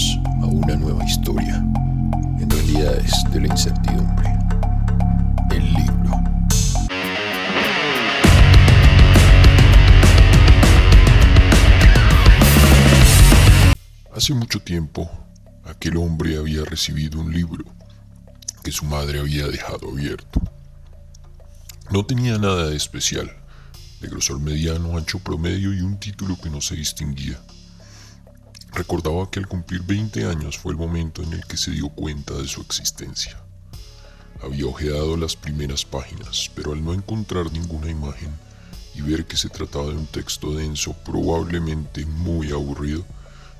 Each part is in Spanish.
A una nueva historia, en realidades de la incertidumbre. El libro. Hace mucho tiempo, aquel hombre había recibido un libro que su madre había dejado abierto. No tenía nada de especial, de grosor mediano, ancho promedio y un título que no se distinguía. Recordaba que al cumplir 20 años fue el momento en el que se dio cuenta de su existencia. Había ojeado las primeras páginas, pero al no encontrar ninguna imagen y ver que se trataba de un texto denso, probablemente muy aburrido,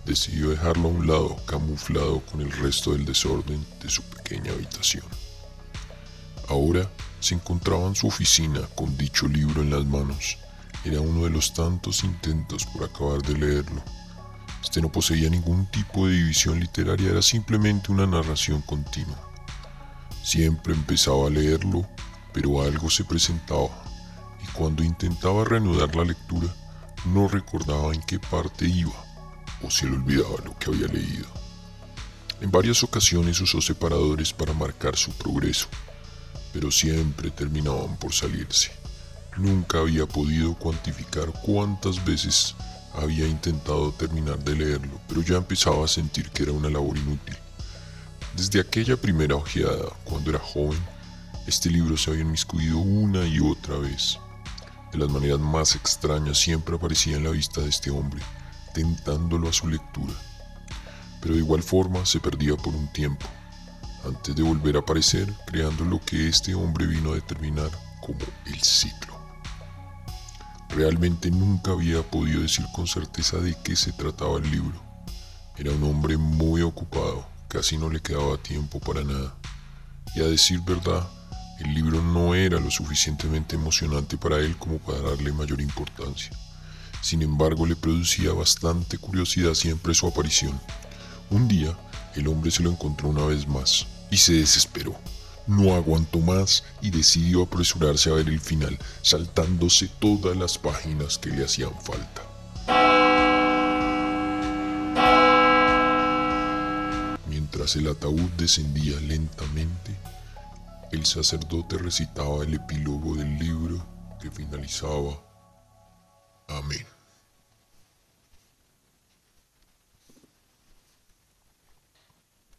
decidió dejarlo a un lado, camuflado con el resto del desorden de su pequeña habitación. Ahora se encontraba en su oficina con dicho libro en las manos. Era uno de los tantos intentos por acabar de leerlo. Este no poseía ningún tipo de división literaria, era simplemente una narración continua. Siempre empezaba a leerlo, pero algo se presentaba, y cuando intentaba reanudar la lectura, no recordaba en qué parte iba, o se le olvidaba lo que había leído. En varias ocasiones usó separadores para marcar su progreso, pero siempre terminaban por salirse. Nunca había podido cuantificar cuántas veces había intentado terminar de leerlo, pero ya empezaba a sentir que era una labor inútil. Desde aquella primera ojeada, cuando era joven, este libro se había inmiscuido una y otra vez. De las maneras más extrañas siempre aparecía en la vista de este hombre, tentándolo a su lectura. Pero de igual forma se perdía por un tiempo, antes de volver a aparecer, creando lo que este hombre vino a determinar como el ciclo. Realmente nunca había podido decir con certeza de qué se trataba el libro. Era un hombre muy ocupado, casi no le quedaba tiempo para nada. Y a decir verdad, el libro no era lo suficientemente emocionante para él como para darle mayor importancia. Sin embargo, le producía bastante curiosidad siempre su aparición. Un día, el hombre se lo encontró una vez más y se desesperó. No aguantó más y decidió apresurarse a ver el final, saltándose todas las páginas que le hacían falta. Mientras el ataúd descendía lentamente, el sacerdote recitaba el epílogo del libro que finalizaba. Amén.